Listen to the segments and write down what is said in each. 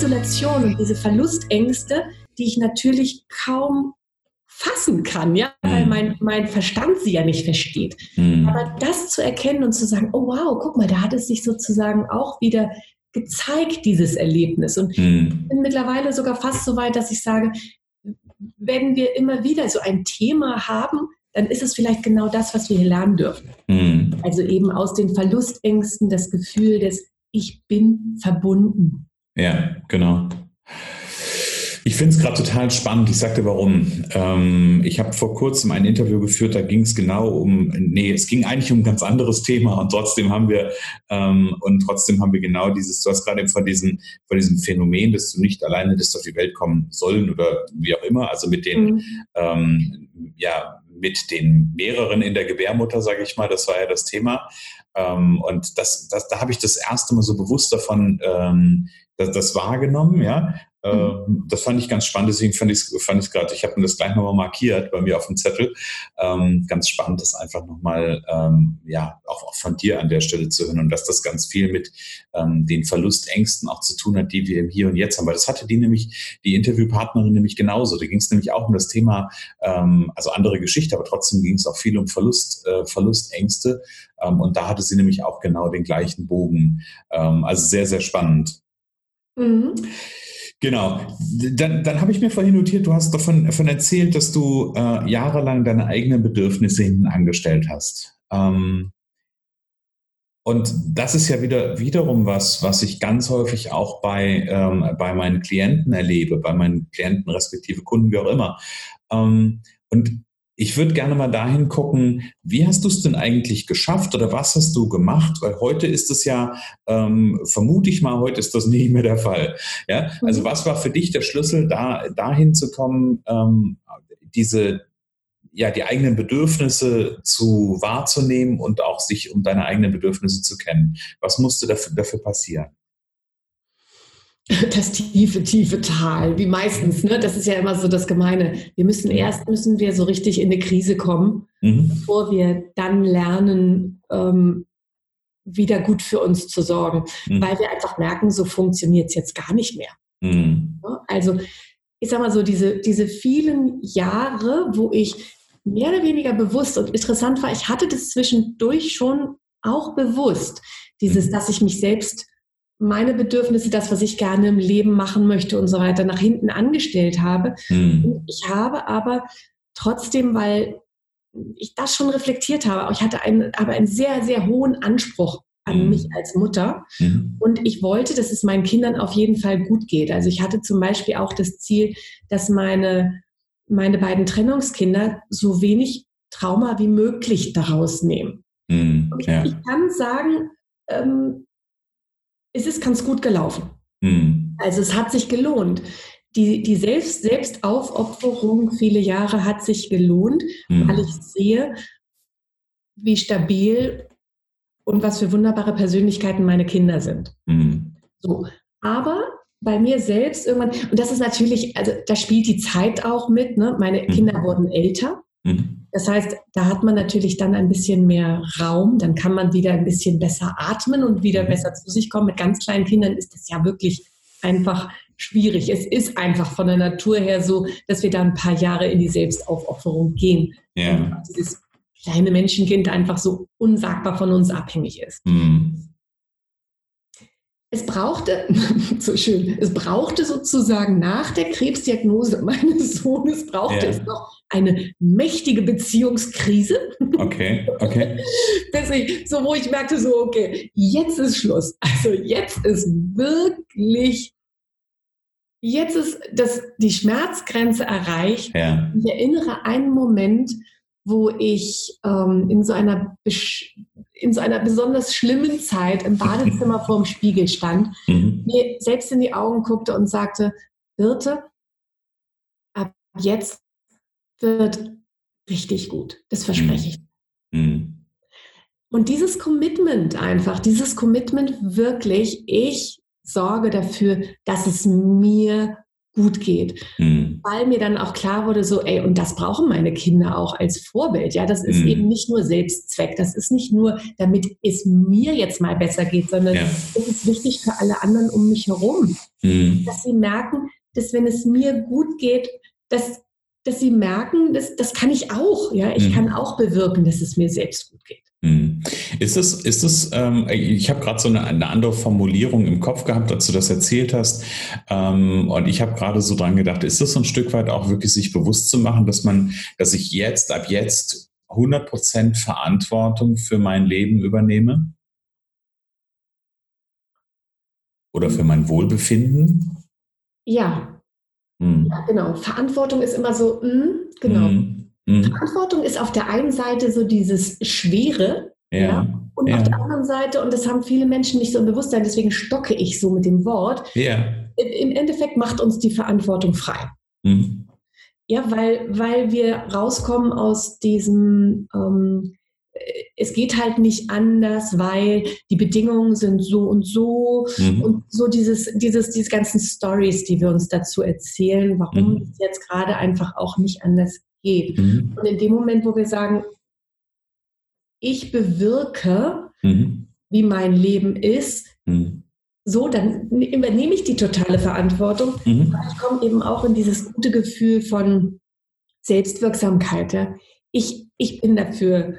Isolation und diese Verlustängste, die ich natürlich kaum fassen kann, ja, weil mhm. mein, mein Verstand sie ja nicht versteht. Mhm. Aber das zu erkennen und zu sagen, oh wow, guck mal, da hat es sich sozusagen auch wieder gezeigt, dieses Erlebnis. Und mhm. bin mittlerweile sogar fast so weit, dass ich sage, wenn wir immer wieder so ein Thema haben, dann ist es vielleicht genau das, was wir hier lernen dürfen. Mhm. Also eben aus den Verlustängsten das Gefühl des Ich bin verbunden. Ja, genau. Ich finde es gerade total spannend. Ich sagte warum. Ähm, ich habe vor kurzem ein Interview geführt, da ging es genau um, nee, es ging eigentlich um ein ganz anderes Thema und trotzdem haben wir, ähm, und trotzdem haben wir genau dieses, du hast gerade von diesem, von diesem Phänomen, dass du nicht alleine hättest auf die Welt kommen sollen oder wie auch immer, also mit den, mhm. ähm, ja, mit den mehreren in der Gebärmutter, sage ich mal, das war ja das Thema. Ähm, und das, das, da habe ich das erste Mal so bewusst davon ähm, das, das wahrgenommen, ja. Mhm. Ähm, das fand ich ganz spannend, deswegen fand ich es fand gerade, ich habe mir das gleich nochmal markiert bei mir auf dem Zettel. Ähm, ganz spannend, das einfach nochmal, ähm, ja, auch, auch von dir an der Stelle zu hören und dass das ganz viel mit ähm, den Verlustängsten auch zu tun hat, die wir im Hier und Jetzt haben. Weil das hatte die nämlich, die Interviewpartnerin nämlich genauso. Da ging es nämlich auch um das Thema, ähm, also andere Geschichte, aber trotzdem ging es auch viel um Verlust, äh, Verlustängste. Ähm, und da hatte sie nämlich auch genau den gleichen Bogen. Ähm, also sehr, sehr spannend. Mhm. Genau. Dann, dann habe ich mir vorhin notiert, du hast davon, davon erzählt, dass du äh, jahrelang deine eigenen Bedürfnisse hinten angestellt hast. Ähm, und das ist ja wieder wiederum was, was ich ganz häufig auch bei, ähm, bei meinen Klienten erlebe, bei meinen Klienten respektive Kunden, wie auch immer. Ähm, und ich würde gerne mal dahin gucken, wie hast du es denn eigentlich geschafft oder was hast du gemacht? Weil heute ist es ja, ähm, vermute ich mal, heute ist das nicht mehr der Fall. Ja? Also mhm. was war für dich der Schlüssel, da dahin zu kommen, ähm, diese ja, die eigenen Bedürfnisse zu wahrzunehmen und auch sich um deine eigenen Bedürfnisse zu kennen. Was musste dafür, dafür passieren? das tiefe, tiefe Tal, wie meistens. Ne? Das ist ja immer so das Gemeine. Wir müssen erst müssen wir so richtig in eine Krise kommen, mhm. bevor wir dann lernen, ähm, wieder gut für uns zu sorgen, mhm. weil wir einfach merken, so funktioniert es jetzt gar nicht mehr. Mhm. Also ich sag mal so, diese, diese vielen Jahre, wo ich mehr oder weniger bewusst und interessant war, ich hatte das zwischendurch schon auch bewusst, dieses, mhm. dass ich mich selbst meine Bedürfnisse, das, was ich gerne im Leben machen möchte und so weiter, nach hinten angestellt habe. Mhm. Ich habe aber trotzdem, weil ich das schon reflektiert habe, ich hatte einen, aber einen sehr, sehr hohen Anspruch an mhm. mich als Mutter. Mhm. Und ich wollte, dass es meinen Kindern auf jeden Fall gut geht. Also ich hatte zum Beispiel auch das Ziel, dass meine, meine beiden Trennungskinder so wenig Trauma wie möglich daraus nehmen. Mhm. Ja. Ich, ich, kann sagen, ähm, es ist ganz gut gelaufen. Mhm. Also es hat sich gelohnt. Die, die Selbst, Selbstaufopferung viele Jahre hat sich gelohnt, mhm. weil ich sehe, wie stabil und was für wunderbare Persönlichkeiten meine Kinder sind. Mhm. So. Aber bei mir selbst irgendwann, und das ist natürlich, also da spielt die Zeit auch mit, ne? meine mhm. Kinder wurden älter. Mhm. Das heißt, da hat man natürlich dann ein bisschen mehr Raum, dann kann man wieder ein bisschen besser atmen und wieder mhm. besser zu sich kommen. Mit ganz kleinen Kindern ist das ja wirklich einfach schwierig. Es ist einfach von der Natur her so, dass wir da ein paar Jahre in die Selbstaufopferung gehen. Ja. dieses kleine Menschenkind einfach so unsagbar von uns abhängig ist. Mhm. Es brauchte, so schön, es brauchte sozusagen nach der Krebsdiagnose meines Sohnes, brauchte ja. es noch eine mächtige Beziehungskrise. Okay, okay. Bis ich, so wo ich merkte, so, okay, jetzt ist Schluss. Also jetzt ist wirklich, jetzt ist das, die Schmerzgrenze erreicht. Ja. Ich erinnere einen Moment, wo ich ähm, in, so einer in so einer besonders schlimmen Zeit im Badezimmer vorm Spiegel stand, mhm. mir selbst in die Augen guckte und sagte, Birte, ab jetzt wird richtig gut. Das verspreche ich. Mhm. Und dieses Commitment einfach, dieses Commitment wirklich, ich sorge dafür, dass es mir gut geht. Mhm. Weil mir dann auch klar wurde, so, ey, und das brauchen meine Kinder auch als Vorbild. Ja, das ist mhm. eben nicht nur Selbstzweck. Das ist nicht nur, damit es mir jetzt mal besser geht, sondern ja. es ist wichtig für alle anderen um mich herum. Mhm. Dass sie merken, dass wenn es mir gut geht, dass, dass sie merken, dass, das kann ich auch. Ja, ich mhm. kann auch bewirken, dass es mir selbst gut geht. Hm. Ist es, ist es, ähm, ich habe gerade so eine, eine, andere Formulierung im Kopf gehabt, als du das erzählt hast. Ähm, und ich habe gerade so dran gedacht, ist das so ein Stück weit auch wirklich sich bewusst zu machen, dass man, dass ich jetzt, ab jetzt 100% Verantwortung für mein Leben übernehme? Oder für mein Wohlbefinden? Ja. Hm. ja genau. Verantwortung ist immer so, mh, hm, genau. Hm. Mhm. Verantwortung ist auf der einen Seite so dieses Schwere, ja. ja? Und ja. auf der anderen Seite, und das haben viele Menschen nicht so im Bewusstsein, deswegen stocke ich so mit dem Wort. Ja. Im Endeffekt macht uns die Verantwortung frei. Mhm. Ja, weil, weil wir rauskommen aus diesem, ähm, es geht halt nicht anders, weil die Bedingungen sind so und so mhm. und so dieses, dieses, diese ganzen Stories, die wir uns dazu erzählen, warum mhm. es jetzt gerade einfach auch nicht anders geht. Mhm. Und in dem Moment, wo wir sagen, ich bewirke, mhm. wie mein Leben ist, mhm. so, dann übernehme ich die totale Verantwortung. Mhm. Ich komme eben auch in dieses gute Gefühl von Selbstwirksamkeit. Ja. Ich, ich bin dafür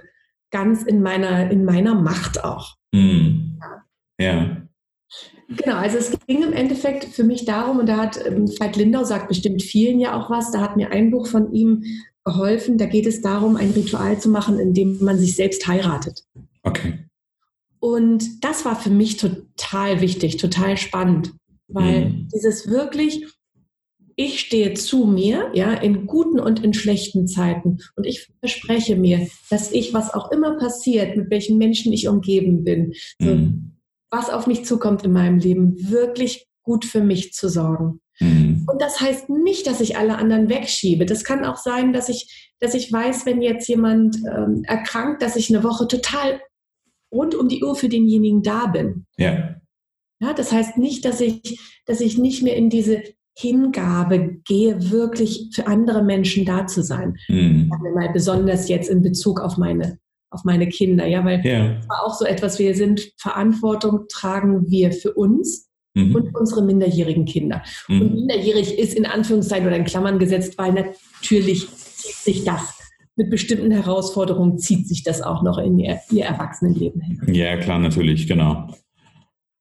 ganz in meiner, in meiner Macht auch. Mhm. Ja. ja. Genau, also es ging im Endeffekt für mich darum, und da hat ähm, Veit Lindau sagt bestimmt vielen ja auch was, da hat mir ein Buch von ihm geholfen. Da geht es darum, ein Ritual zu machen, in dem man sich selbst heiratet. Okay. Und das war für mich total wichtig, total spannend, weil mhm. dieses wirklich, ich stehe zu mir, ja, in guten und in schlechten Zeiten. Und ich verspreche mir, dass ich, was auch immer passiert, mit welchen Menschen ich umgeben bin, so, mhm. was auf mich zukommt in meinem Leben, wirklich gut für mich zu sorgen. Mhm. Und das heißt nicht, dass ich alle anderen wegschiebe. Das kann auch sein, dass ich, dass ich weiß, wenn jetzt jemand ähm, erkrankt, dass ich eine Woche total rund um die Uhr für denjenigen da bin. Ja. Ja, das heißt nicht, dass ich, dass ich nicht mehr in diese Hingabe gehe, wirklich für andere Menschen da zu sein. Mhm. Mal besonders jetzt in Bezug auf meine, auf meine Kinder, ja, weil ja. das war auch so etwas, wir sind Verantwortung tragen wir für uns, mhm. und unsere minderjährigen Kinder. Mhm. Und minderjährig ist in Anführungszeichen oder in Klammern gesetzt, weil natürlich zieht sich das mit bestimmten Herausforderungen zieht sich das auch noch in ihr, ihr Erwachsenenleben hin. Ja, klar, natürlich, genau.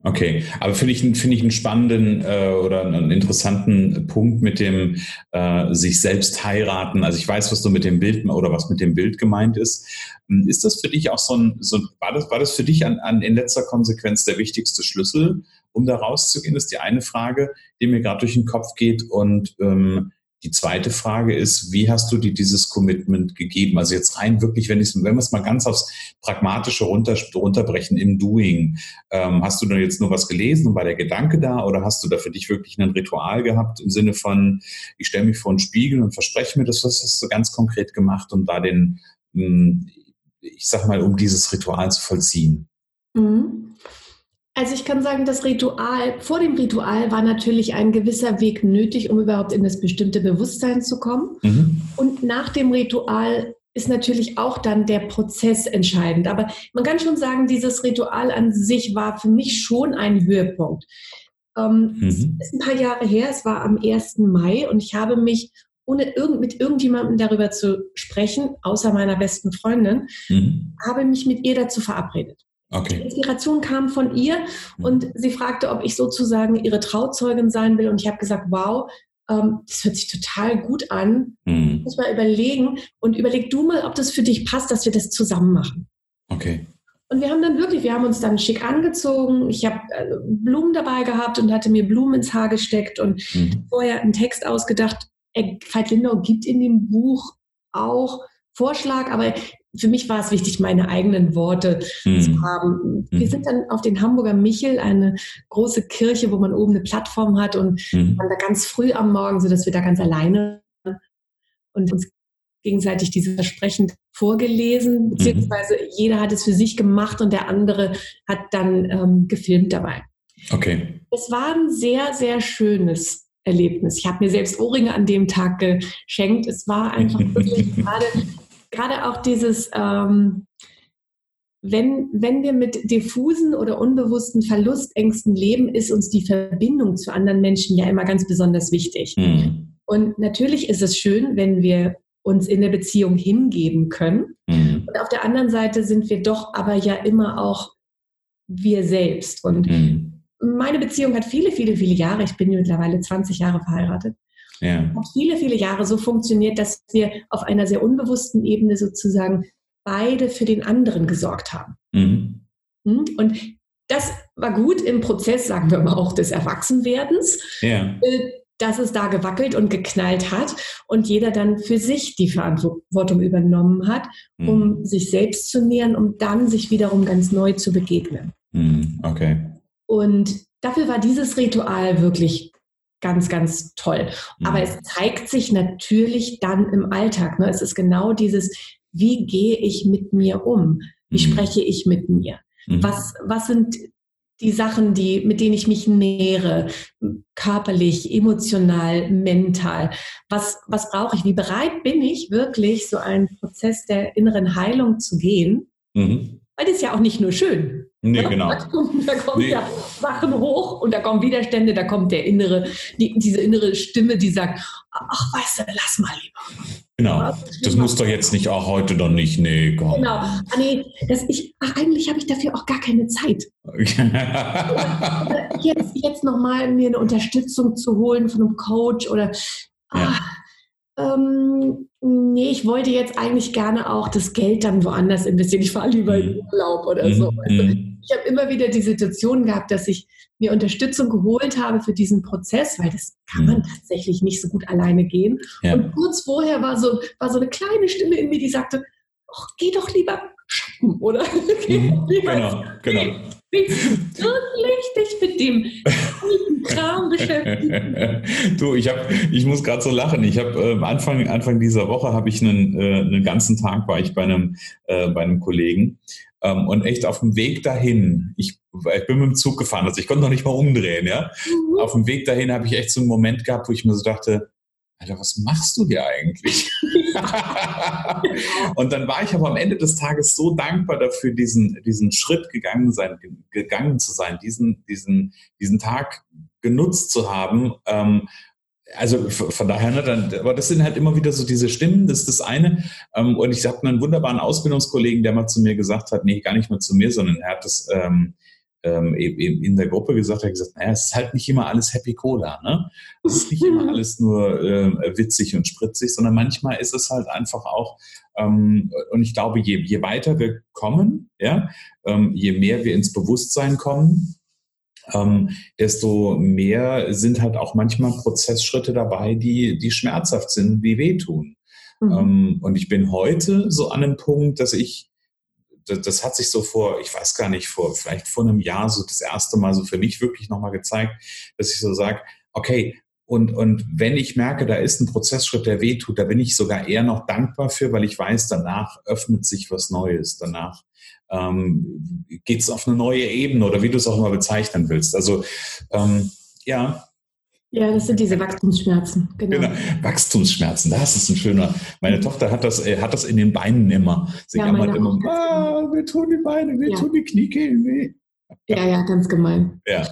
Okay, aber finde ich, finde ich einen spannenden äh, oder einen interessanten Punkt mit dem äh, sich selbst heiraten. Also ich weiß, was du mit dem Bild oder was mit dem Bild gemeint ist. Hm, ist das für dich auch so ein, so, war das, war das für dich an, an in letzter Konsequenz der wichtigste Schlüssel, um da rauszugehen? Das ist die eine Frage, die mir gerade durch den Kopf geht. Und ähm, die zweite Frage ist, wie hast du dir dieses Commitment gegeben? Also jetzt rein wirklich, wenn, wenn wir es mal ganz aufs Pragmatische runter, runterbrechen im Doing, ähm, hast du dann jetzt nur was gelesen und war der Gedanke da oder hast du da für dich wirklich ein Ritual gehabt im Sinne von, ich stelle mich vor einen Spiegel und verspreche mir das, was hast du ganz konkret gemacht, um da den, hm, ich sag mal, um dieses Ritual zu vollziehen? Mhm. Also ich kann sagen, das Ritual, vor dem Ritual war natürlich ein gewisser Weg nötig, um überhaupt in das bestimmte Bewusstsein zu kommen. Mhm. Und nach dem Ritual ist natürlich auch dann der Prozess entscheidend. Aber man kann schon sagen, dieses Ritual an sich war für mich schon ein Höhepunkt. Ähm, mhm. Es ist ein paar Jahre her, es war am 1. Mai und ich habe mich, ohne irgend, mit irgendjemandem darüber zu sprechen, außer meiner besten Freundin, mhm. habe mich mit ihr dazu verabredet. Okay. Die Inspiration kam von ihr mhm. und sie fragte, ob ich sozusagen ihre Trauzeugin sein will. Und ich habe gesagt, wow, ähm, das hört sich total gut an. Mhm. Muss mal überlegen und überleg du mal, ob das für dich passt, dass wir das zusammen machen. Okay. Und wir haben dann wirklich, wir haben uns dann schick angezogen. Ich habe äh, Blumen dabei gehabt und hatte mir Blumen ins Haar gesteckt und mhm. vorher einen Text ausgedacht. Veit Lindau gibt in dem Buch auch Vorschlag, aber für mich war es wichtig, meine eigenen Worte mhm. zu haben. Wir mhm. sind dann auf den Hamburger Michel, eine große Kirche, wo man oben eine Plattform hat und mhm. waren da ganz früh am Morgen, sodass wir da ganz alleine und uns gegenseitig diese Versprechen vorgelesen, mhm. beziehungsweise jeder hat es für sich gemacht und der andere hat dann ähm, gefilmt dabei. Okay. Es war ein sehr, sehr schönes Erlebnis. Ich habe mir selbst Ohrringe an dem Tag geschenkt. Es war einfach wirklich gerade, gerade auch dieses, ähm, wenn, wenn wir mit diffusen oder unbewussten Verlustängsten leben, ist uns die Verbindung zu anderen Menschen ja immer ganz besonders wichtig. Mhm. Und natürlich ist es schön, wenn wir uns in der Beziehung hingeben können. Mhm. Und auf der anderen Seite sind wir doch aber ja immer auch wir selbst. Und mhm. meine Beziehung hat viele, viele, viele Jahre, ich bin mittlerweile 20 Jahre verheiratet, ja. hat viele, viele Jahre so funktioniert, dass wir auf einer sehr unbewussten Ebene sozusagen beide für den anderen gesorgt haben. Mhm. Hm? Und das war gut im Prozess, sagen wir mal auch, des Erwachsenwerdens, ja. Äh, dass es da gewackelt und geknallt hat und jeder dann für sich die Verantwortung übernommen hat, um mhm. sich selbst zu nähern, um dann sich wiederum ganz neu zu begegnen. Mhm. Okay. Und dafür war dieses Ritual wirklich ganz, ganz toll. Mhm. Aber es zeigt sich natürlich dann im Alltag. Ne? Es ist genau dieses, wie gehe ich mit mir um? Wie mhm. spreche ich mit mir? Mhm. Was, was sind die Sachen, die, mit denen ich mich nähere, körperlich, emotional, mental? Was, was brauche ich? Wie bereit bin ich wirklich, so einen Prozess der inneren Heilung zu gehen? Mhm. Weil das ist ja auch nicht nur schön. Nee, genau. Da kommen, da kommen nee. ja Sachen hoch und da kommen Widerstände, da kommt der innere, die, diese innere Stimme, die sagt, ach weißt du, lass mal lieber. Genau. Das muss doch jetzt nicht auch heute doch nicht. Nee, komm. Genau. Ah, nee, das ich, ach, eigentlich habe ich dafür auch gar keine Zeit. jetzt jetzt nochmal mir eine Unterstützung zu holen von einem Coach oder ja. ach, ähm, nee, ich wollte jetzt eigentlich gerne auch das Geld dann woanders investieren. Ich fahre lieber in mhm. Urlaub oder mhm. so. Also, ich habe immer wieder die Situation gehabt, dass ich mir Unterstützung geholt habe für diesen Prozess, weil das kann man mhm. tatsächlich nicht so gut alleine gehen. Ja. Und kurz vorher war so, war so eine kleine Stimme in mir, die sagte, oh, geh doch lieber shoppen, oder? Mhm, genau, genau. Wirklich dich mit dem Kram beschäftigen. du, ich, hab, ich muss gerade so lachen. Ich habe äh, Anfang, Anfang dieser Woche habe ich einen, äh, einen ganzen Tag war ich bei einem, äh, bei einem Kollegen ähm, und echt auf dem Weg dahin, ich, ich bin mit dem Zug gefahren, also ich konnte noch nicht mal umdrehen, ja. Mhm. Auf dem Weg dahin habe ich echt so einen Moment gehabt, wo ich mir so dachte, Alter, was machst du hier eigentlich? und dann war ich aber am Ende des Tages so dankbar dafür, diesen, diesen Schritt gegangen, sein, gegangen zu sein, diesen, diesen, diesen Tag genutzt zu haben, ähm, also von daher, ne, dann, aber das sind halt immer wieder so diese Stimmen, das ist das eine. Ähm, und ich habe einen wunderbaren Ausbildungskollegen, der mal zu mir gesagt hat, nee, gar nicht mal zu mir, sondern er hat das ähm, ähm, eben in der Gruppe gesagt, er hat gesagt, naja, es ist halt nicht immer alles Happy Cola, ne? Es ist nicht immer alles nur äh, witzig und spritzig, sondern manchmal ist es halt einfach auch, ähm, und ich glaube, je, je weiter wir kommen, ja, ähm, je mehr wir ins Bewusstsein kommen, ähm, desto mehr sind halt auch manchmal Prozessschritte dabei, die, die schmerzhaft sind, die wehtun. Mhm. Ähm, und ich bin heute so an einem Punkt, dass ich, das, das, hat sich so vor, ich weiß gar nicht, vor vielleicht vor einem Jahr so das erste Mal so für mich wirklich nochmal gezeigt, dass ich so sage, okay, und, und wenn ich merke, da ist ein Prozessschritt, der wehtut, da bin ich sogar eher noch dankbar für, weil ich weiß, danach öffnet sich was Neues. Danach ähm, geht es auf eine neue Ebene oder wie du es auch immer bezeichnen willst. Also ähm, ja. Ja, das sind diese Wachstumsschmerzen. Genau. genau. Wachstumsschmerzen, das ist ein schöner. Meine mhm. Tochter hat das, äh, hat das in den Beinen immer. Sie ja, jammert immer, ah, mir tun die Beine, mir ja. tun die Kniekehlen weh. Ja, ja, ganz gemein. Ja.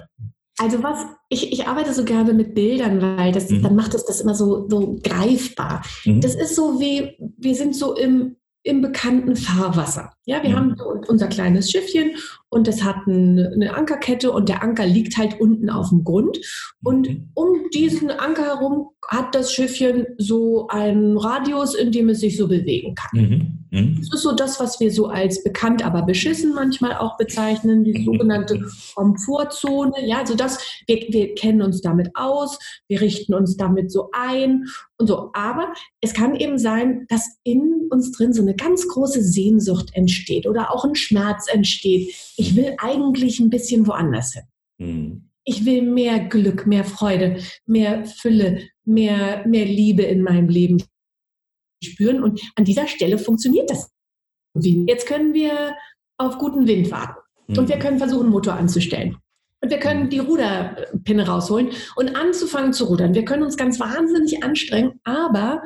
Also was, ich, ich arbeite so gerne mit Bildern, weil das, mhm. dann macht es das immer so, so greifbar. Mhm. Das ist so wie, wir sind so im, im bekannten Fahrwasser. Ja, wir mhm. haben unser kleines Schiffchen und das hat eine Ankerkette und der Anker liegt halt unten auf dem Grund. Und mhm. um diesen Anker herum hat das Schiffchen so einen Radius, in dem es sich so bewegen kann. Mhm. mhm. Das ist so das, was wir so als bekannt, aber beschissen manchmal auch bezeichnen, die sogenannte Komfortzone. Ja, also das, wir, wir kennen uns damit aus, wir richten uns damit so ein und so. Aber es kann eben sein, dass in uns drin so eine ganz große Sehnsucht entsteht oder auch ein Schmerz entsteht ich will eigentlich ein bisschen woanders hin. Mhm. Ich will mehr Glück, mehr Freude, mehr Fülle, mehr, mehr Liebe in meinem Leben spüren. Und an dieser Stelle funktioniert das. Jetzt können wir auf guten Wind warten. Mhm. Und wir können versuchen, Motor anzustellen. Und wir können die Ruderpinne rausholen und anzufangen zu rudern. Wir können uns ganz wahnsinnig anstrengen, aber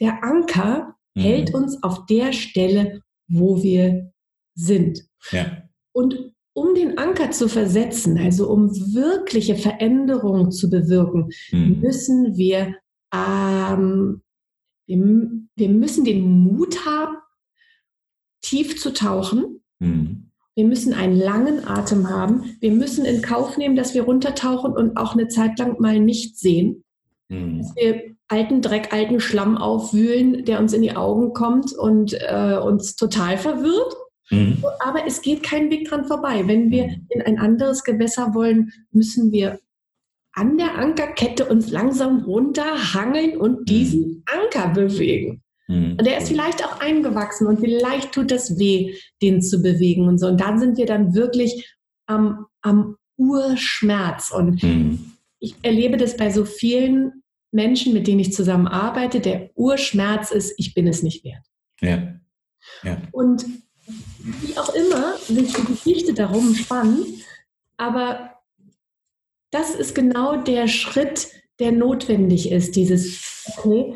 der Anker mhm. hält uns auf der Stelle, wo wir sind. Ja. Und um den Anker zu versetzen, also um wirkliche Veränderungen zu bewirken, mhm. müssen wir, ähm, wir, wir, müssen den Mut haben, tief zu tauchen. Mhm. Wir müssen einen langen Atem haben. Wir müssen in Kauf nehmen, dass wir runtertauchen und auch eine Zeit lang mal nicht sehen. Mhm. Dass wir alten Dreck, alten Schlamm aufwühlen, der uns in die Augen kommt und äh, uns total verwirrt. Mhm. Aber es geht kein Weg dran vorbei. Wenn wir mhm. in ein anderes Gewässer wollen, müssen wir an der Ankerkette uns langsam runterhangeln und mhm. diesen Anker bewegen. Mhm. Und der ist vielleicht auch eingewachsen und vielleicht tut das weh, den zu bewegen und so. Und dann sind wir dann wirklich am, am Urschmerz. Und mhm. ich erlebe das bei so vielen Menschen, mit denen ich zusammenarbeite. Der Urschmerz ist, ich bin es nicht wert. Ja. ja. Und wie auch immer, wird die Geschichte darum spannend, aber das ist genau der Schritt, der notwendig ist, dieses, okay,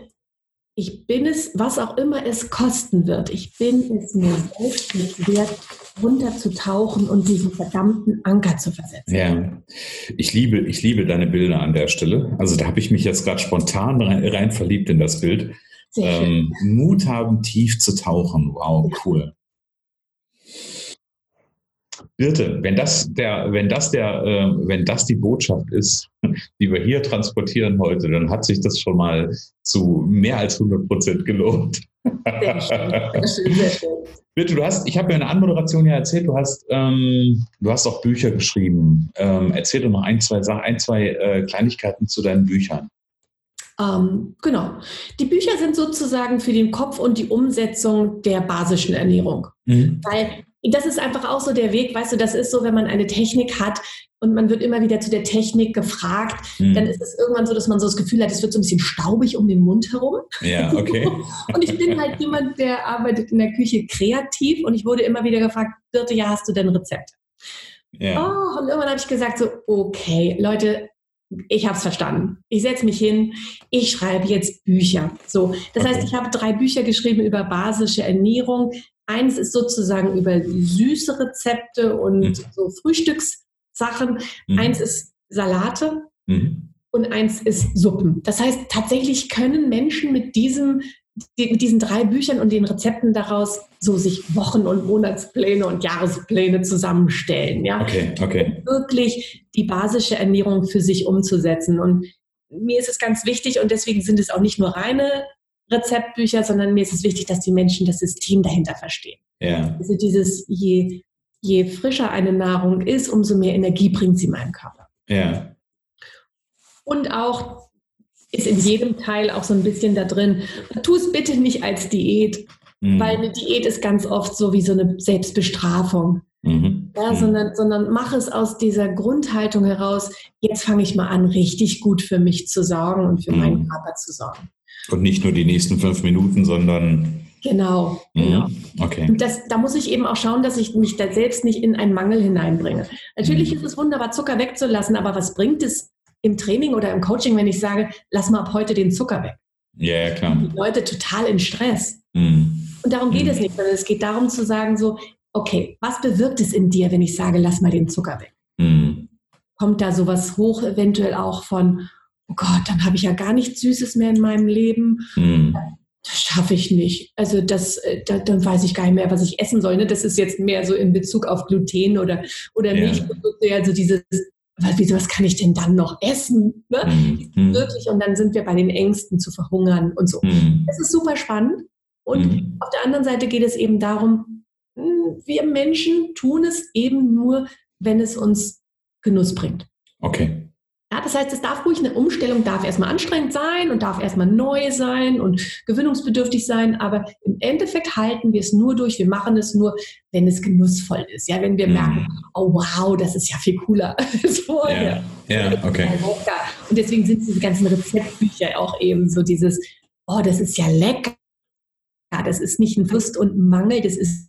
ich bin es, was auch immer es kosten wird, ich bin es mir selbst nicht wert, runterzutauchen und diesen verdammten Anker zu versetzen. Ja, ich liebe, ich liebe deine Bilder an der Stelle. Also da habe ich mich jetzt gerade spontan rein, rein, verliebt in das Bild. Ähm, Mut haben, tief zu tauchen. Wow, cool. Birte, wenn das der, wenn das der, äh, wenn das die Botschaft ist, die wir hier transportieren heute, dann hat sich das schon mal zu mehr als 100 Prozent gelohnt. Sehr schön, sehr schön, sehr schön. Birte, du hast, ich habe ja in der Anmoderation ja erzählt, du hast, ähm, du hast auch Bücher geschrieben. Ähm, erzähl doch noch ein, zwei Sachen, ein, zwei äh, Kleinigkeiten zu deinen Büchern. Ähm, genau. Die Bücher sind sozusagen für den Kopf und die Umsetzung der basischen Ernährung. Mhm. Weil das ist einfach auch so der Weg, weißt du, das ist so, wenn man eine Technik hat und man wird immer wieder zu der Technik gefragt, mhm. dann ist es irgendwann so, dass man so das Gefühl hat, es wird so ein bisschen staubig um den Mund herum. Ja, okay. und ich bin halt jemand, der arbeitet in der Küche kreativ und ich wurde immer wieder gefragt, Birte, ja, hast du denn Rezepte? Ja. Oh, und irgendwann habe ich gesagt so, okay, Leute, ich habe es verstanden. Ich setze mich hin, ich schreibe jetzt Bücher. So, das okay. heißt, ich habe drei Bücher geschrieben über basische Ernährung. Eins ist sozusagen über süße Rezepte und mhm. so Frühstückssachen. Mhm. Eins ist Salate. Mhm. Und eins ist Suppen. Das heißt, tatsächlich können Menschen mit diesem mit diesen drei Büchern und den Rezepten daraus so sich Wochen- und Monatspläne und Jahrespläne zusammenstellen. Ja? Okay, okay. Um wirklich die basische Ernährung für sich umzusetzen. Und mir ist es ganz wichtig und deswegen sind es auch nicht nur reine Rezeptbücher, sondern mir ist es wichtig, dass die Menschen das System dahinter verstehen. Ja. Also dieses, je, je frischer eine Nahrung ist, umso mehr Energie bringt sie meinem Körper. Ja. Und auch ist in jedem Teil auch so ein bisschen da drin. Tu es bitte nicht als Diät, mhm. weil eine Diät ist ganz oft so wie so eine Selbstbestrafung. Mhm. Ja, mhm. sondern, sondern mach es aus dieser Grundhaltung heraus, jetzt fange ich mal an, richtig gut für mich zu sorgen und für mhm. meinen Körper zu sorgen. Und nicht nur die nächsten fünf Minuten, sondern. Genau, mhm. genau. Okay. Und das, da muss ich eben auch schauen, dass ich mich da selbst nicht in einen Mangel hineinbringe. Natürlich mhm. ist es wunderbar, Zucker wegzulassen, aber was bringt es im Training oder im Coaching, wenn ich sage, lass mal ab heute den Zucker weg? Ja, ja klar. Die Leute total in Stress. Mhm. Und darum geht mhm. es nicht, sondern es geht darum zu sagen, so, okay, was bewirkt es in dir, wenn ich sage, lass mal den Zucker weg? Mhm. Kommt da sowas hoch, eventuell auch von, oh Gott, dann habe ich ja gar nichts Süßes mehr in meinem Leben. Mhm. Das schaffe ich nicht. Also das, äh, da, dann weiß ich gar nicht mehr, was ich essen soll. Ne? Das ist jetzt mehr so in Bezug auf Gluten oder, oder ja. Milchprodukte, also dieses, was, wieso, was kann ich denn dann noch essen? Ne? Mhm. Wirklich, und dann sind wir bei den Ängsten zu verhungern und so. Mhm. Das ist super spannend. Und mhm. auf der anderen Seite geht es eben darum, hm, wir Menschen tun es eben nur, wenn es uns Genuss bringt. Okay. Ja, das heißt, es darf ruhig eine Umstellung, darf erstmal anstrengend sein und darf erstmal neu sein und gewöhnungsbedürftig sein, aber im Endeffekt halten wir es nur durch, wir machen es nur, wenn es genussvoll ist. Ja, wenn wir mhm. merken, oh wow, das ist ja viel cooler als vorher. Ja, ja okay. Und deswegen sind diese ganzen Rezeptbücher auch eben so dieses, oh, das ist ja lecker. Das ist nicht ein Lust und ein Mangel, das ist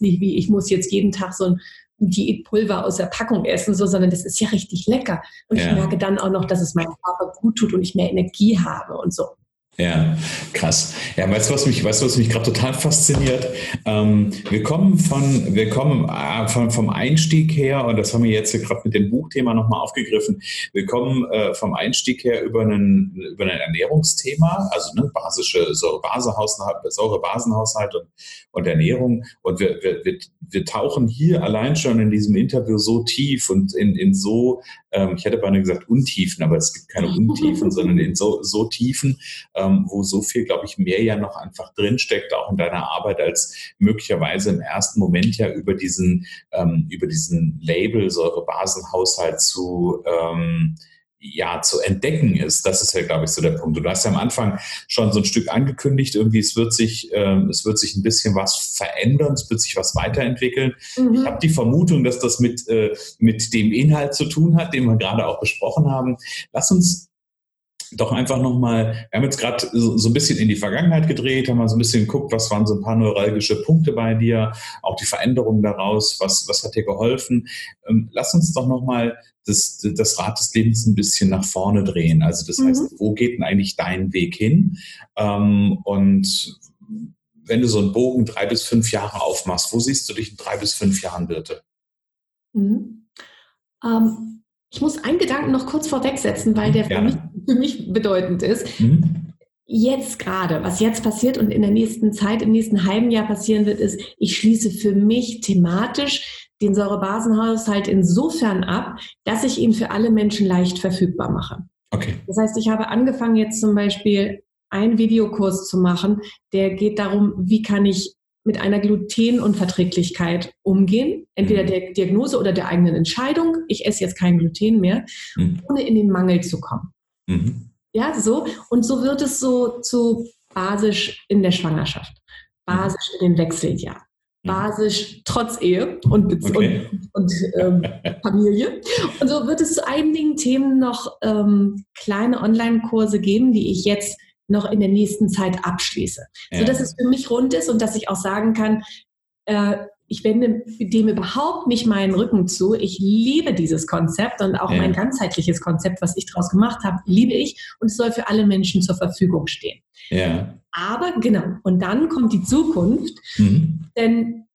nicht wie, ich muss jetzt jeden Tag so ein Diätpulver aus der Packung essen, so, sondern das ist ja richtig lecker. Und ja. ich merke dann auch noch, dass es meinem Körper gut tut und ich mehr Energie habe und so. Ja, krass. Ja, weißt du, was mich, weißt du, was mich gerade total fasziniert? Ähm, wir kommen von, wir kommen äh, von, vom Einstieg her, und das haben wir jetzt gerade mit dem Buchthema nochmal aufgegriffen. Wir kommen äh, vom Einstieg her über einen, über ein Ernährungsthema, also ne, basische Säurebasenhaushalt, Säurebasenhaushalt und, und Ernährung. Und wir, wir, wir, wir tauchen hier allein schon in diesem Interview so tief und in, in so, ähm, ich hätte beinahe gesagt Untiefen, aber es gibt keine Untiefen, sondern in so, so Tiefen, ähm, wo so viel, glaube ich, mehr ja noch einfach drinsteckt, auch in deiner Arbeit, als möglicherweise im ersten Moment ja über diesen, ähm, über diesen Label Säurebasenhaushalt zu ähm, ja zu entdecken ist. Das ist ja, glaube ich, so der Punkt. Du hast ja am Anfang schon so ein Stück angekündigt, irgendwie es wird sich, ähm, es wird sich ein bisschen was verändern, es wird sich was weiterentwickeln. Mhm. Ich habe die Vermutung, dass das mit, äh, mit dem Inhalt zu tun hat, den wir gerade auch besprochen haben. Lass uns doch einfach nochmal, wir haben jetzt gerade so ein bisschen in die Vergangenheit gedreht, haben mal so ein bisschen geguckt, was waren so ein paar neuralgische Punkte bei dir, auch die Veränderungen daraus, was, was hat dir geholfen. Ähm, lass uns doch nochmal das, das Rad des Lebens ein bisschen nach vorne drehen. Also das mhm. heißt, wo geht denn eigentlich dein Weg hin? Ähm, und wenn du so einen Bogen drei bis fünf Jahre aufmachst, wo siehst du dich in drei bis fünf Jahren, bitte? Mhm. Ähm, ich muss einen Gedanken noch kurz vorwegsetzen, weil der für mich, für mich, bedeutend ist. Mhm. Jetzt gerade, was jetzt passiert und in der nächsten Zeit, im nächsten halben Jahr passieren wird, ist, ich schließe für mich thematisch den Säurebasenhaushalt insofern ab, dass ich ihn für alle Menschen leicht verfügbar mache. Okay. Das heißt, ich habe angefangen jetzt zum Beispiel einen Videokurs zu machen, der geht darum, wie kann ich mit einer Glutenunverträglichkeit umgehen, entweder mhm. der Diagnose oder der eigenen Entscheidung, ich esse jetzt kein Gluten mehr, mhm. ohne in den Mangel zu kommen. Mhm. Ja, so. Und so wird es so zu basisch in der Schwangerschaft, basisch in den Wechseljahren, mhm. basisch trotz Ehe und, okay. und, und ähm, Familie. Und so wird es zu einigen Themen noch ähm, kleine Online-Kurse geben, die ich jetzt noch in der nächsten Zeit abschließe. Ja. Sodass es für mich rund ist und dass ich auch sagen kann, äh, ich wende dem überhaupt nicht meinen Rücken zu. Ich liebe dieses Konzept und auch ja. mein ganzheitliches Konzept, was ich daraus gemacht habe, liebe ich und es soll für alle Menschen zur Verfügung stehen. Ja. Aber genau, und dann kommt die Zukunft, mhm. denn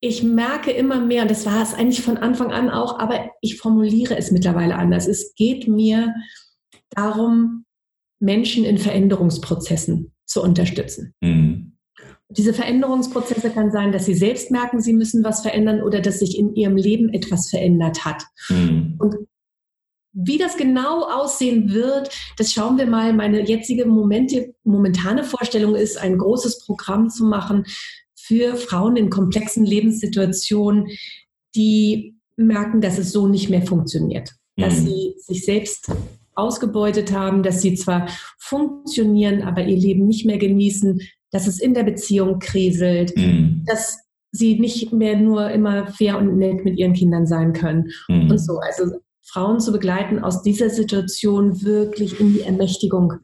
ich merke immer mehr, und das war es eigentlich von Anfang an auch, aber ich formuliere es mittlerweile anders. Es geht mir darum, Menschen in Veränderungsprozessen zu unterstützen. Mhm. Diese Veränderungsprozesse kann sein, dass sie selbst merken, sie müssen was verändern oder dass sich in ihrem Leben etwas verändert hat. Mhm. Und wie das genau aussehen wird, das schauen wir mal. Meine jetzige Momente, momentane Vorstellung ist, ein großes Programm zu machen für Frauen in komplexen Lebenssituationen, die merken, dass es so nicht mehr funktioniert. Dass mhm. sie sich selbst ausgebeutet haben, dass sie zwar funktionieren, aber ihr Leben nicht mehr genießen, dass es in der Beziehung kriselt, mhm. dass sie nicht mehr nur immer fair und nett mit ihren Kindern sein können mhm. und so. Also Frauen zu begleiten, aus dieser Situation wirklich in die Ermächtigung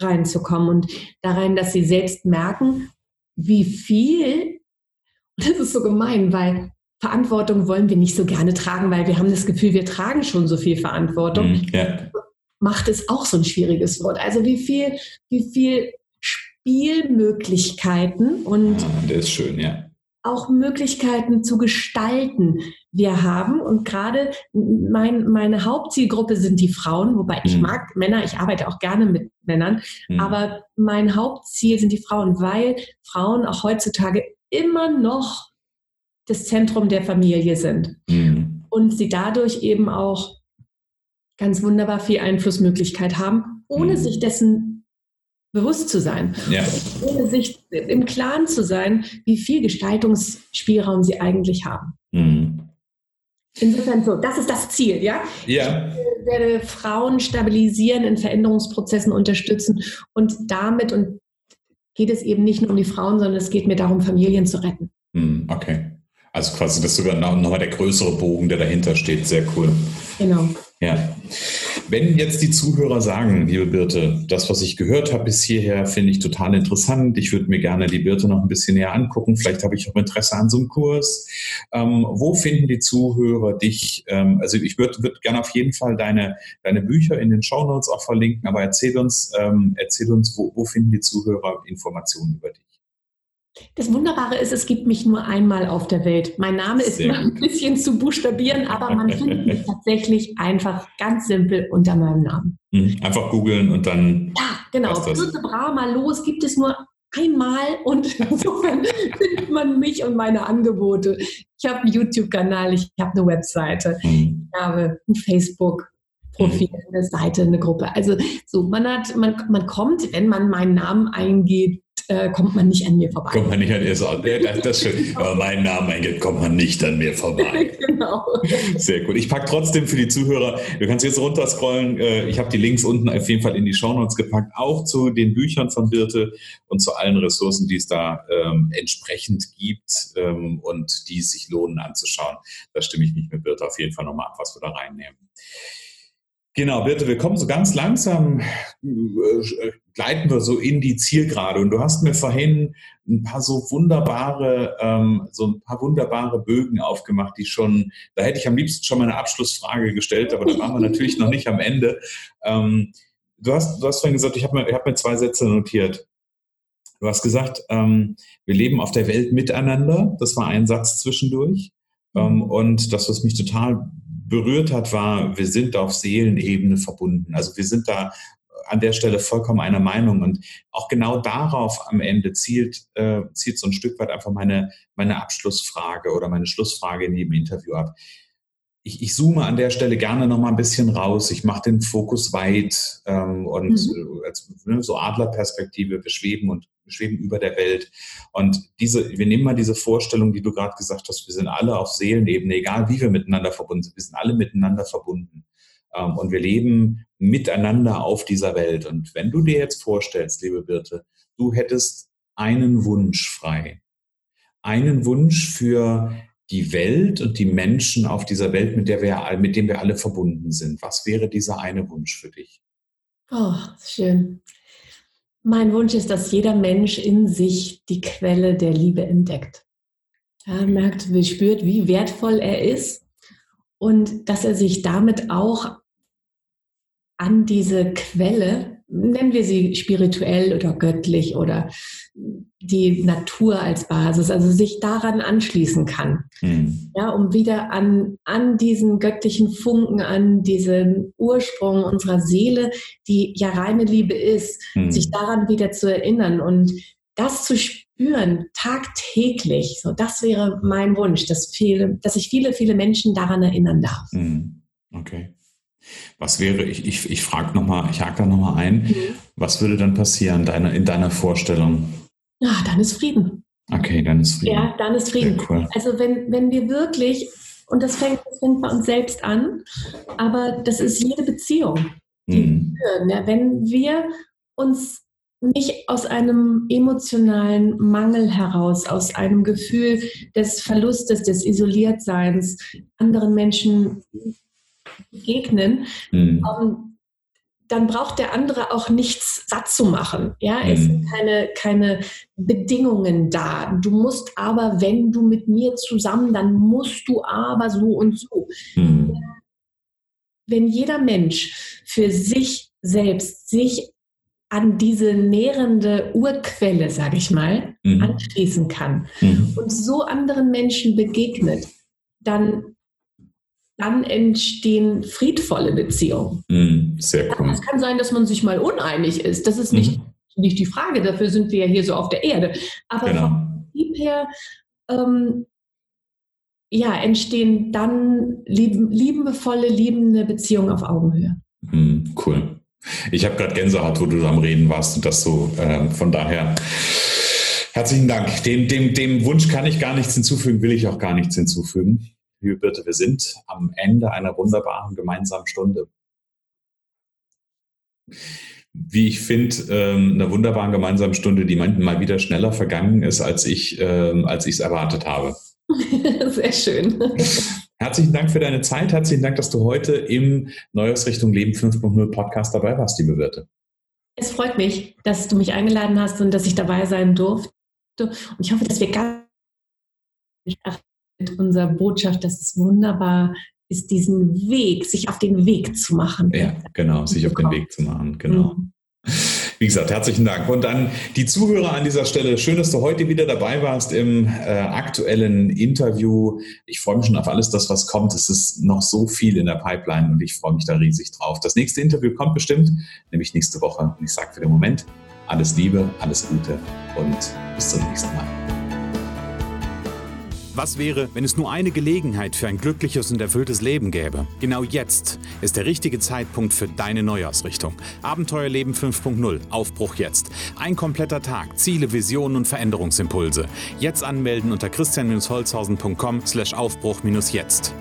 reinzukommen und da rein, dass sie selbst merken, wie viel, das ist so gemein, weil Verantwortung wollen wir nicht so gerne tragen, weil wir haben das Gefühl, wir tragen schon so viel Verantwortung. Mhm, ja. Macht ist auch so ein schwieriges Wort. Also wie viel, wie viel Spielmöglichkeiten und ja, schön, ja. auch Möglichkeiten zu gestalten wir haben. Und gerade mein, meine Hauptzielgruppe sind die Frauen, wobei ich mhm. mag Männer, ich arbeite auch gerne mit Männern, mhm. aber mein Hauptziel sind die Frauen, weil Frauen auch heutzutage immer noch das Zentrum der Familie sind. Mhm. Und sie dadurch eben auch ganz wunderbar viel Einflussmöglichkeit haben, ohne mhm. sich dessen bewusst zu sein, ja. ohne sich im Klaren zu sein, wie viel Gestaltungsspielraum sie eigentlich haben. Mhm. Insofern so, das ist das Ziel, ja? Ja. Ich werde Frauen stabilisieren, in Veränderungsprozessen unterstützen und damit und geht es eben nicht nur um die Frauen, sondern es geht mir darum, Familien zu retten. Mhm, okay. Also quasi das ist sogar nochmal der größere Bogen, der dahinter steht. Sehr cool. Genau. Ja. Wenn jetzt die Zuhörer sagen, liebe Birte, das, was ich gehört habe bis hierher, finde ich total interessant. Ich würde mir gerne die Birte noch ein bisschen näher angucken. Vielleicht habe ich auch Interesse an so einem Kurs. Ähm, wo finden die Zuhörer dich? Ähm, also ich würde würd gerne auf jeden Fall deine, deine Bücher in den Show Notes auch verlinken, aber erzähl uns, ähm, erzähl uns, wo, wo finden die Zuhörer Informationen über dich? Das Wunderbare ist, es gibt mich nur einmal auf der Welt. Mein Name ist immer ein bisschen zu buchstabieren, aber man findet mich tatsächlich einfach ganz simpel unter meinem Namen. Mhm. Einfach googeln und dann. Ja, genau. Birte Brahma los gibt es nur einmal und insofern findet man mich und meine Angebote. Ich habe einen YouTube-Kanal, ich habe eine Webseite, mhm. ich habe ein Facebook. Profil, mhm. eine Seite, eine Gruppe. Also so, man hat, man, man kommt, wenn man meinen Namen eingeht, äh, kommt man nicht an mir vorbei. Kommt man nicht an ihr so, das, das schön. Aber meinen Namen eingeht, kommt man nicht an mir vorbei. genau. Sehr gut. Ich packe trotzdem für die Zuhörer, du kannst jetzt runterscrollen. Äh, ich habe die Links unten auf jeden Fall in die Shownotes gepackt, auch zu den Büchern von Birte und zu allen Ressourcen, die es da ähm, entsprechend gibt ähm, und die es sich lohnen anzuschauen. Da stimme ich mich mit Birte auf jeden Fall nochmal ab, was wir da reinnehmen. Genau, Birte, wir kommen so ganz langsam, äh, gleiten wir so in die Zielgerade. Und du hast mir vorhin ein paar so wunderbare, ähm, so ein paar wunderbare Bögen aufgemacht, die schon, da hätte ich am liebsten schon mal eine Abschlussfrage gestellt, aber da waren wir natürlich noch nicht am Ende. Ähm, du, hast, du hast vorhin gesagt, ich habe mir, hab mir zwei Sätze notiert. Du hast gesagt, ähm, wir leben auf der Welt miteinander. Das war ein Satz zwischendurch. Ähm, und das, was mich total berührt hat, war, wir sind auf Seelenebene verbunden. Also wir sind da an der Stelle vollkommen einer Meinung. Und auch genau darauf am Ende zielt, äh, zielt so ein Stück weit einfach meine, meine Abschlussfrage oder meine Schlussfrage in jedem Interview ab. Ich, ich zoome an der Stelle gerne noch mal ein bisschen raus. Ich mache den Fokus weit ähm, und mhm. als, ne, so Adlerperspektive, wir schweben und schweben über der Welt. Und diese, wir nehmen mal diese Vorstellung, die du gerade gesagt hast, wir sind alle auf Seelenebene, egal wie wir miteinander verbunden sind, wir sind alle miteinander verbunden. Ähm, und wir leben miteinander auf dieser Welt. Und wenn du dir jetzt vorstellst, liebe Birte, du hättest einen Wunsch frei, einen Wunsch für die Welt und die Menschen auf dieser Welt, mit der wir, mit dem wir alle verbunden sind. Was wäre dieser eine Wunsch für dich? Oh, schön. Mein Wunsch ist, dass jeder Mensch in sich die Quelle der Liebe entdeckt. Er merkt, wie spürt, wie wertvoll er ist und dass er sich damit auch an diese Quelle, nennen wir sie spirituell oder göttlich oder die Natur als Basis, also sich daran anschließen kann, mhm. ja, um wieder an, an diesen göttlichen Funken, an diesen Ursprung unserer Seele, die ja reine Liebe ist, mhm. sich daran wieder zu erinnern und das zu spüren, tagtäglich, so das wäre mein Wunsch, dass, viele, dass sich viele, viele Menschen daran erinnern darf. Mhm. Okay. Was wäre, ich, ich, ich frage nochmal, ich hake da nochmal ein, mhm. was würde dann passieren deine, in deiner Vorstellung? Ah, dann ist Frieden. Okay, dann ist Frieden. Ja, dann ist Frieden. Cool. Also wenn, wenn wir wirklich, und das fängt, das fängt bei uns selbst an, aber das ist jede Beziehung, die mhm. Ja, wenn wir uns nicht aus einem emotionalen Mangel heraus, aus einem Gefühl des Verlustes, des Isoliertseins anderen Menschen begegnen, mhm. um, dann braucht der andere auch nichts satt zu machen. Ja, mhm. es sind keine, keine Bedingungen da. Du musst aber, wenn du mit mir zusammen, dann musst du aber so und so. Mhm. Wenn jeder Mensch für sich selbst sich an diese nährende Urquelle, sage ich mal, mhm. anschließen kann mhm. und so anderen Menschen begegnet, dann dann entstehen friedvolle Beziehungen. Mm, sehr cool. Es kann sein, dass man sich mal uneinig ist. Das ist nicht, mhm. nicht die Frage. Dafür sind wir ja hier so auf der Erde. Aber genau. vom Prinzip her ähm, ja, entstehen dann lieb, liebevolle, liebende Beziehungen auf Augenhöhe. Mm, cool. Ich habe gerade Gänsehaut, wo du am Reden warst und das so. Äh, von daher herzlichen Dank. Dem, dem, dem Wunsch kann ich gar nichts hinzufügen, will ich auch gar nichts hinzufügen liebe Birte, wir sind am Ende einer wunderbaren gemeinsamen Stunde. Wie ich finde, ähm, einer wunderbaren gemeinsamen Stunde, die mal wieder schneller vergangen ist, als ich ähm, als es erwartet habe. Sehr schön. Herzlichen Dank für deine Zeit. Herzlichen Dank, dass du heute im Neuausrichtung Leben 5.0 Podcast dabei warst, liebe Wirte. Es freut mich, dass du mich eingeladen hast und dass ich dabei sein durfte. Und ich hoffe, dass wir ganz mit unserer Botschaft, dass es wunderbar ist, diesen Weg, sich auf den Weg zu machen. Ja, genau, sich auf den Weg zu machen, genau. Mhm. Wie gesagt, herzlichen Dank. Und an die Zuhörer an dieser Stelle, schön, dass du heute wieder dabei warst im äh, aktuellen Interview. Ich freue mich schon auf alles das, was kommt. Es ist noch so viel in der Pipeline und ich freue mich da riesig drauf. Das nächste Interview kommt bestimmt, nämlich nächste Woche. Und ich sage für den Moment alles Liebe, alles Gute und bis zum nächsten Mal. Was wäre, wenn es nur eine Gelegenheit für ein glückliches und erfülltes Leben gäbe? Genau jetzt ist der richtige Zeitpunkt für deine Neuausrichtung. Abenteuerleben 5.0, Aufbruch jetzt. Ein kompletter Tag, Ziele, Visionen und Veränderungsimpulse. Jetzt anmelden unter christian-holzhausen.com slash Aufbruch-jetzt.